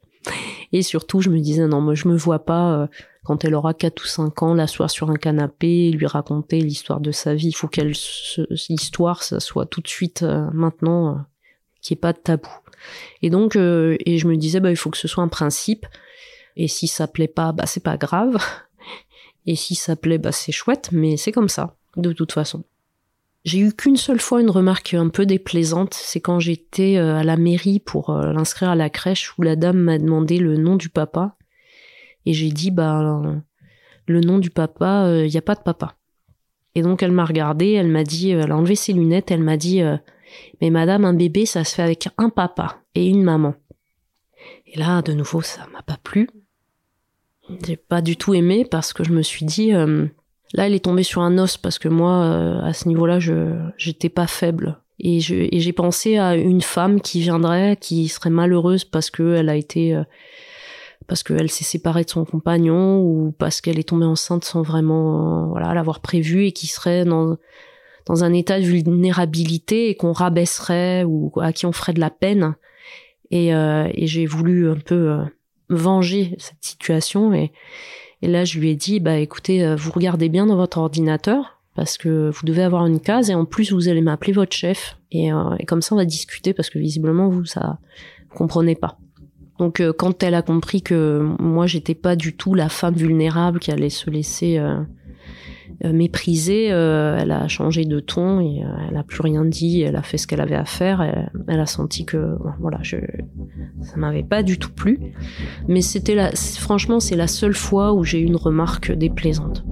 Et surtout, je me disais, non, moi je me vois pas. Euh, quand elle aura 4 ou 5 ans, l'asseoir sur un canapé, lui raconter l'histoire de sa vie. Il faut qu'elle, l'histoire, ça soit tout de suite euh, maintenant, euh, qu'il n'y ait pas de tabou. Et donc, euh, et je me disais, bah, il faut que ce soit un principe. Et si ça plaît pas, bah, c'est pas grave. Et si ça plaît, bah, c'est chouette, mais c'est comme ça, de toute façon. J'ai eu qu'une seule fois une remarque un peu déplaisante, c'est quand j'étais à la mairie pour l'inscrire à la crèche où la dame m'a demandé le nom du papa et j'ai dit, bah, le nom du papa, il euh, n'y a pas de papa. Et donc elle m'a regardé, elle m'a dit, euh, elle a enlevé ses lunettes, elle m'a dit, euh, mais madame, un bébé, ça se fait avec un papa et une maman. Et là, de nouveau, ça m'a pas plu. J'ai pas du tout aimé parce que je me suis dit, là, elle est tombée sur un os parce que moi, à ce niveau-là, je j'étais pas faible. Et j'ai pensé à une femme qui viendrait, qui serait malheureuse parce qu'elle a été parce qu'elle s'est séparée de son compagnon ou parce qu'elle est tombée enceinte sans vraiment voilà l'avoir prévu et qui serait dans dans un état de vulnérabilité et qu'on rabaisserait ou à qui on ferait de la peine. Et, euh, et j'ai voulu un peu euh, venger cette situation et, et là je lui ai dit bah écoutez euh, vous regardez bien dans votre ordinateur parce que vous devez avoir une case et en plus vous allez m'appeler votre chef. Et, et comme ça on va discuter parce que visiblement vous ça vous comprenez pas donc euh, quand elle a compris que moi j'étais pas du tout la femme vulnérable qui allait se laisser euh, euh, mépriser, elle a changé de ton et elle a plus rien dit. Elle a fait ce qu'elle avait à faire. Elle, a senti que voilà, je, ça m'avait pas du tout plu. Mais c'était la, franchement, c'est la seule fois où j'ai eu une remarque déplaisante.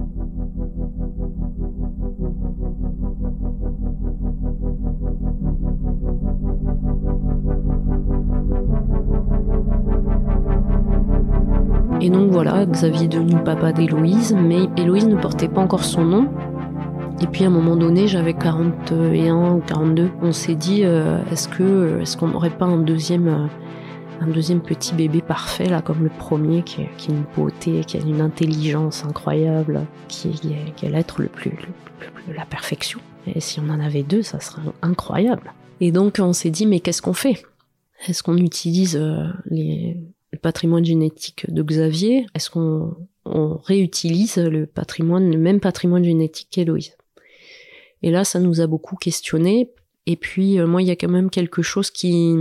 Et donc voilà, Xavier est devenu le papa d'Héloïse, mais Héloïse ne portait pas encore son nom. Et puis à un moment donné, j'avais 41 ou 42. On s'est dit, euh, est-ce que est-ce qu'on n'aurait pas un deuxième euh, un deuxième petit bébé parfait là comme le premier qui, qui a une beauté, qui a une intelligence incroyable, qui, est, qui est l'être le plus, la perfection. Et si on en avait deux, ça serait incroyable. Et donc on s'est dit mais qu'est-ce qu'on fait? Est-ce qu'on utilise euh, les patrimoine génétique de Xavier, est-ce qu'on réutilise le même patrimoine génétique qu'Héloïse? Et là, ça nous a beaucoup questionné. Et puis, euh, moi, il y a quand même quelque chose qui,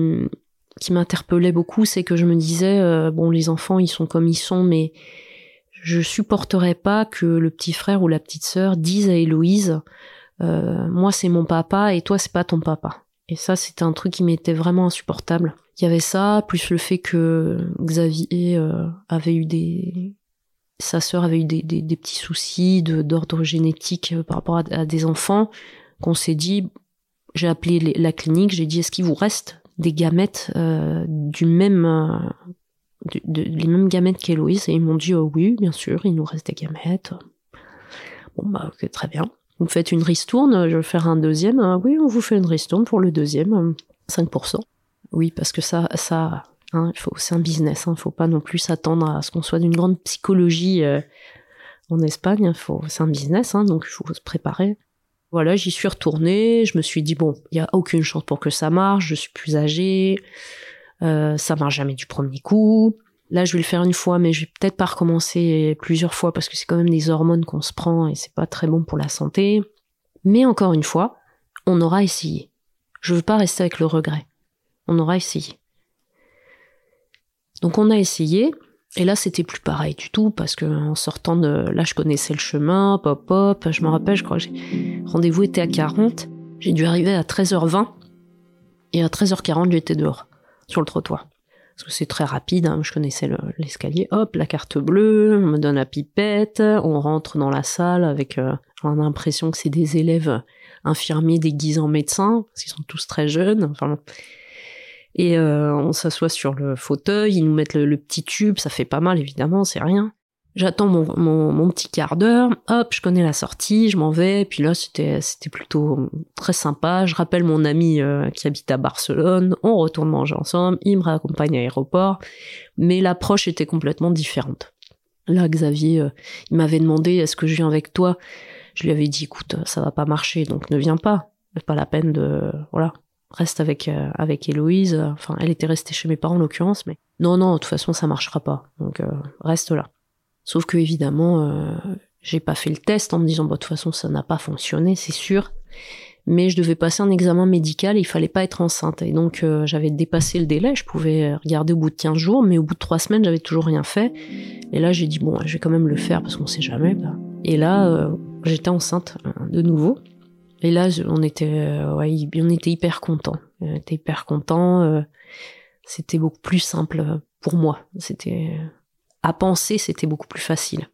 m'interpellait beaucoup, c'est que je me disais, euh, bon, les enfants, ils sont comme ils sont, mais je supporterais pas que le petit frère ou la petite sœur disent à Héloïse, euh, moi, c'est mon papa et toi, c'est pas ton papa. Et ça, c'était un truc qui m'était vraiment insupportable. Il y avait ça, plus le fait que Xavier euh, avait eu des... Sa sœur avait eu des, des, petits soucis d'ordre génétique euh, par rapport à, des enfants, qu'on s'est dit, j'ai appelé la clinique, j'ai dit, est-ce qu'il vous reste des gamètes euh, du même... de, les mêmes gamètes qu'Héloïse? Et ils m'ont dit, oh oui, bien sûr, il nous reste des gamètes. Bon, bah, ok, très bien. Vous faites une ristourne, je vais faire un deuxième. Ah oui, on vous fait une ristourne pour le deuxième, 5%. Oui, parce que ça, ça, hein, c'est un business. Hein, faut pas non plus s'attendre à ce qu'on soit d'une grande psychologie euh, en Espagne. Faut, c'est un business, hein, donc il faut se préparer. Voilà, j'y suis retournée. Je me suis dit bon, il y a aucune chance pour que ça marche. Je suis plus âgée. Euh, ça marche jamais du premier coup. Là, je vais le faire une fois, mais je vais peut-être pas recommencer plusieurs fois parce que c'est quand même des hormones qu'on se prend et c'est pas très bon pour la santé. Mais encore une fois, on aura essayé. Je veux pas rester avec le regret on aura essayé. Donc on a essayé, et là c'était plus pareil du tout, parce que en sortant de là je connaissais le chemin, pop pop, je me rappelle, je crois que rendez-vous était à 40, j'ai dû arriver à 13h20, et à 13h40 j'étais dehors, sur le trottoir. Parce que c'est très rapide, hein, je connaissais l'escalier, hop, la carte bleue, on me donne la pipette, on rentre dans la salle avec, euh, l'impression que c'est des élèves infirmiers déguisés en médecins, parce qu'ils sont tous très jeunes. Enfin, et euh, on s'assoit sur le fauteuil, ils nous mettent le, petit tube, ça fait pas mal évidemment, c'est rien. J'attends mon, mon, petit quart d'heure, hop, je connais la sortie, je m'en vais, puis là c'était c'était plutôt très sympa. Je rappelle mon ami euh, qui habite à Barcelone, on retourne manger ensemble, il me raccompagne à l'aéroport, mais l'approche était complètement différente. Là, Xavier, euh, il m'avait demandé est-ce que je viens avec toi? Je lui avais dit écoute, ça va pas marcher, donc ne viens pas. Pas la peine de voilà, reste avec euh, avec Héloïse. Enfin, elle était restée chez mes parents en l'occurrence, mais non, non, de toute façon, ça marchera pas. Donc euh, reste là. Sauf que évidemment, euh, j'ai pas fait le test en me disant bah, de toute façon, ça n'a pas fonctionné, c'est sûr. Mais je devais passer un examen médical, et il fallait pas être enceinte. Et donc j'avais dépassé le délai, je pouvais regarder au bout de 15 jours, mais au bout de 3 semaines, j'avais toujours rien fait. Et là, j'ai dit bon, je vais quand même le faire parce qu'on sait jamais. Et là, j'étais enceinte de nouveau. Et là, on était, euh, on était hyper contents. On était hyper contents. Euh, c'était beaucoup plus simple pour moi. C'était à penser, c'était beaucoup plus facile.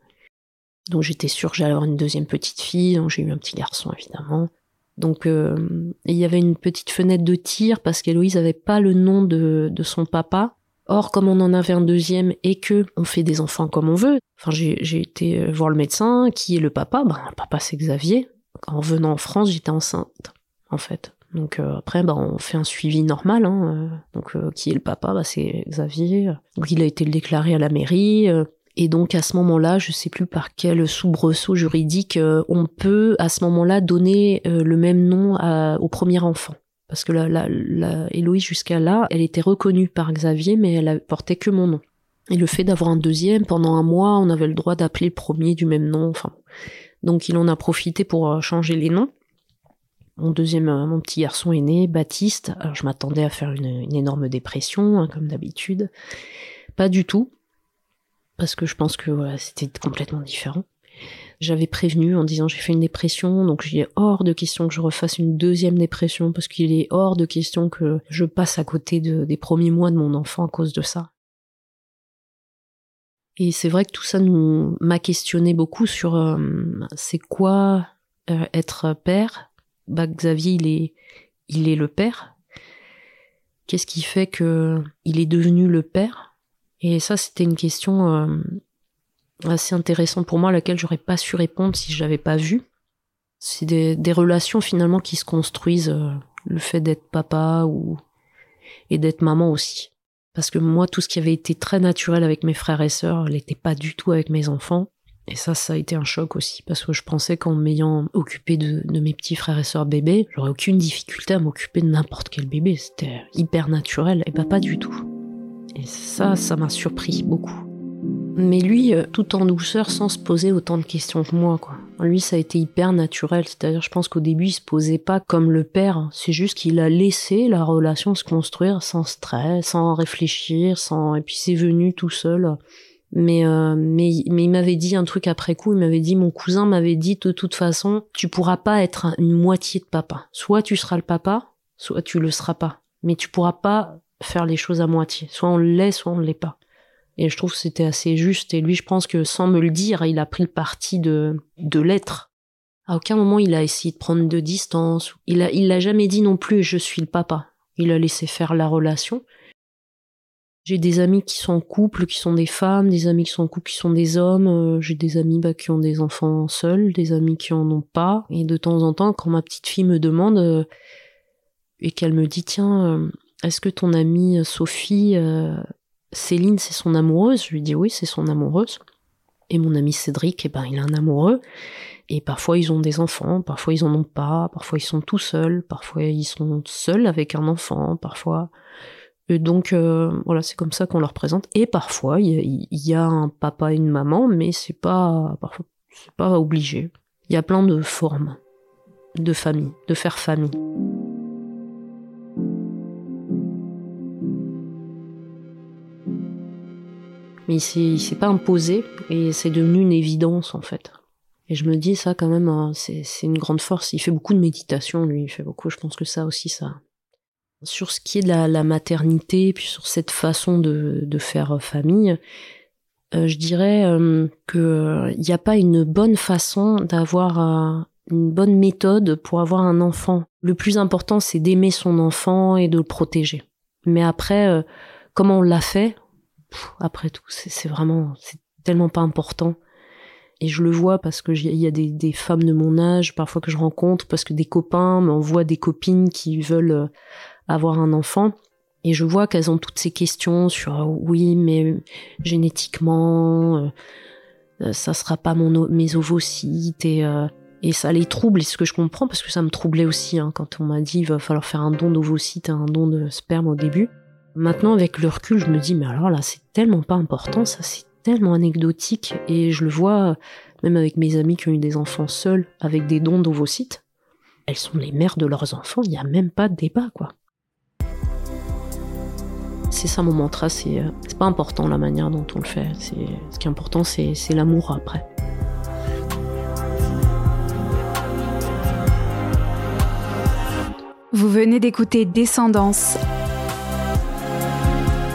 Donc j'étais sûre que j'allais avoir une deuxième petite fille. Donc j'ai eu un petit garçon évidemment. Donc euh, il y avait une petite fenêtre de tir parce qu'Héloïse avait pas le nom de, de son papa. Or, comme on en avait un deuxième et que on fait des enfants comme on veut, enfin j'ai été voir le médecin, qui est le papa? Ben le papa c'est Xavier en venant en France, j'étais enceinte, en fait. Donc euh, après, bah, on fait un suivi normal. Hein, euh, donc euh, qui est le papa bah, C'est Xavier. Donc il a été déclaré à la mairie. et donc à ce moment-là, je sais plus par quel soubresaut juridique, on peut à ce moment-là donner le même nom au premier enfant. Parce que la, la, la Héloïse jusqu'à là, elle était reconnue par Xavier, mais elle portait que mon nom. Et le fait d'avoir un deuxième, pendant un mois, on avait le droit d'appeler le premier du même nom. Enfin, donc il en a profité pour euh, changer les noms. Mon deuxième, euh, mon petit garçon est né, Baptiste. Alors je m'attendais à faire une, énorme dépression, hein, comme d'habitude. Pas du tout, parce que je pense que c'était complètement différent. J'avais prévenu en disant j'ai fait une dépression, donc il est hors de question que je refasse une deuxième dépression, parce qu'il est hors de question que je passe à côté des premiers mois de mon enfant à cause de ça. Et c'est vrai que tout ça nous m'a questionné beaucoup sur euh, c'est quoi euh, être père? Bah, Xavier, il est, il est le père. Qu'est-ce qui fait que il est devenu le père? Et ça, c'était une question euh, assez intéressante pour moi, à laquelle j'aurais pas su répondre si je l'avais pas vu. C'est des, des, relations finalement qui se construisent, le fait d'être papa ou et d'être maman aussi. Parce que moi, tout ce qui avait été très naturel avec mes frères et sœurs n'était pas du tout avec mes enfants. Et ça, ça a été un choc aussi, parce que je pensais qu'en m'ayant occupé de, mes petits frères et sœurs bébés, j'aurais aucune difficulté à m'occuper de n'importe quel bébé. C'était hyper naturel, et pas du tout. Et ça, ça m'a surpris beaucoup. Mais lui, euh, tout en douceur, sans se poser autant de questions que moi, quoi. Lui, ça a été hyper naturel. C'est-à-dire, je pense qu'au début, il se posait pas comme le père. C'est juste qu'il a laissé la relation se construire sans stress, sans réfléchir, sans, et puis c'est venu tout seul. Mais, euh, mais, mais il m'avait dit un truc après coup. Il m'avait dit, mon cousin m'avait dit, de toute façon, tu pourras pas être une moitié de papa. Soit tu seras le papa, soit tu le seras pas. Mais tu pourras pas faire les choses à moitié. Soit on l'est, soit on l'est pas. Et je trouve que c'était assez juste. Et lui, je pense que sans me le dire, il a pris le parti de, de l'être. À aucun moment il a essayé de prendre de distance. Il a, il l'a jamais dit non plus, je suis le papa. Il a laissé faire la relation. J'ai des amis qui sont en couple, qui sont des femmes, des amis qui sont en couple, qui sont des hommes. Euh, j'ai des amis bah, qui ont des enfants seuls, des amis qui en ont pas. Et de temps en temps, quand ma petite fille me demande euh, et qu'elle me dit tiens, euh, est-ce que ton amie Sophie Céline, c'est son amoureuse. Je lui dis oui, c'est son amoureuse. Et mon ami Cédric, eh ben, il a un amoureux. Et parfois ils ont des enfants, parfois ils en ont pas, parfois ils sont tout seuls, parfois ils sont seuls avec un enfant, parfois. Et donc euh, voilà, c'est comme ça qu'on leur présente. Et parfois il y, a un papa et une maman, mais c'est pas c'est pas obligé. Il y a plein de formes de famille, de faire famille. Mais il s'est pas imposé et c'est devenu une évidence en fait. Et je me dis ça quand même, hein, c'est une grande force. Il fait beaucoup de méditation, lui, il fait beaucoup. Je pense que ça aussi, ça. Sur ce qui est de la, maternité, puis sur cette façon de, faire famille, euh, je dirais euh, que il n'y a pas une bonne façon d'avoir une bonne méthode pour avoir un enfant. Le plus important, c'est d'aimer son enfant et de le protéger. Mais après, euh, comment on l'a fait, après tout, c'est vraiment, c'est tellement pas important. Et je le vois parce que il y a des, femmes de mon âge, parfois que je rencontre, parce que des copains m'envoient des copines qui veulent euh, avoir un enfant. Et je vois qu'elles ont toutes ces questions sur euh, oui, mais génétiquement, ça sera pas mon, mes ovocytes et et ça les trouble, et ce que je comprends, parce que ça me troublait aussi hein, quand on m'a dit il va falloir faire un don d'ovocytes et un don de sperme au début. Maintenant, avec le recul, je me dis, mais alors là, c'est tellement pas important, ça c'est tellement anecdotique, et je le vois même avec mes amis qui ont eu des enfants seuls avec des dons d'ovocytes. Elles sont les mères de leurs enfants, il n'y a même pas de débat, quoi. C'est ça mon mantra, c'est euh, pas important la manière dont on le fait, ce qui est important, c'est l'amour après. Vous venez d'écouter Descendance,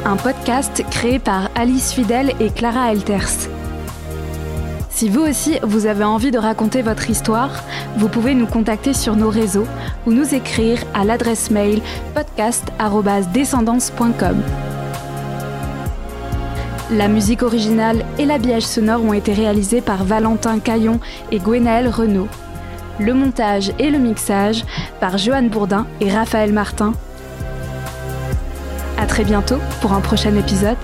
un podcast créé par Alice Fidel et Clara Elters. Si vous aussi, vous avez envie de raconter votre histoire, vous pouvez nous contacter sur nos réseaux ou nous écrire à l'adresse mail podcast.descendance.com. La musique originale et l'habillage sonore ont été réalisés par Valentin Caillon et Gwenaël Renaud le montage et le mixage par Johan Bourdin et Raphaël Martin. À très bientôt pour un prochain épisode.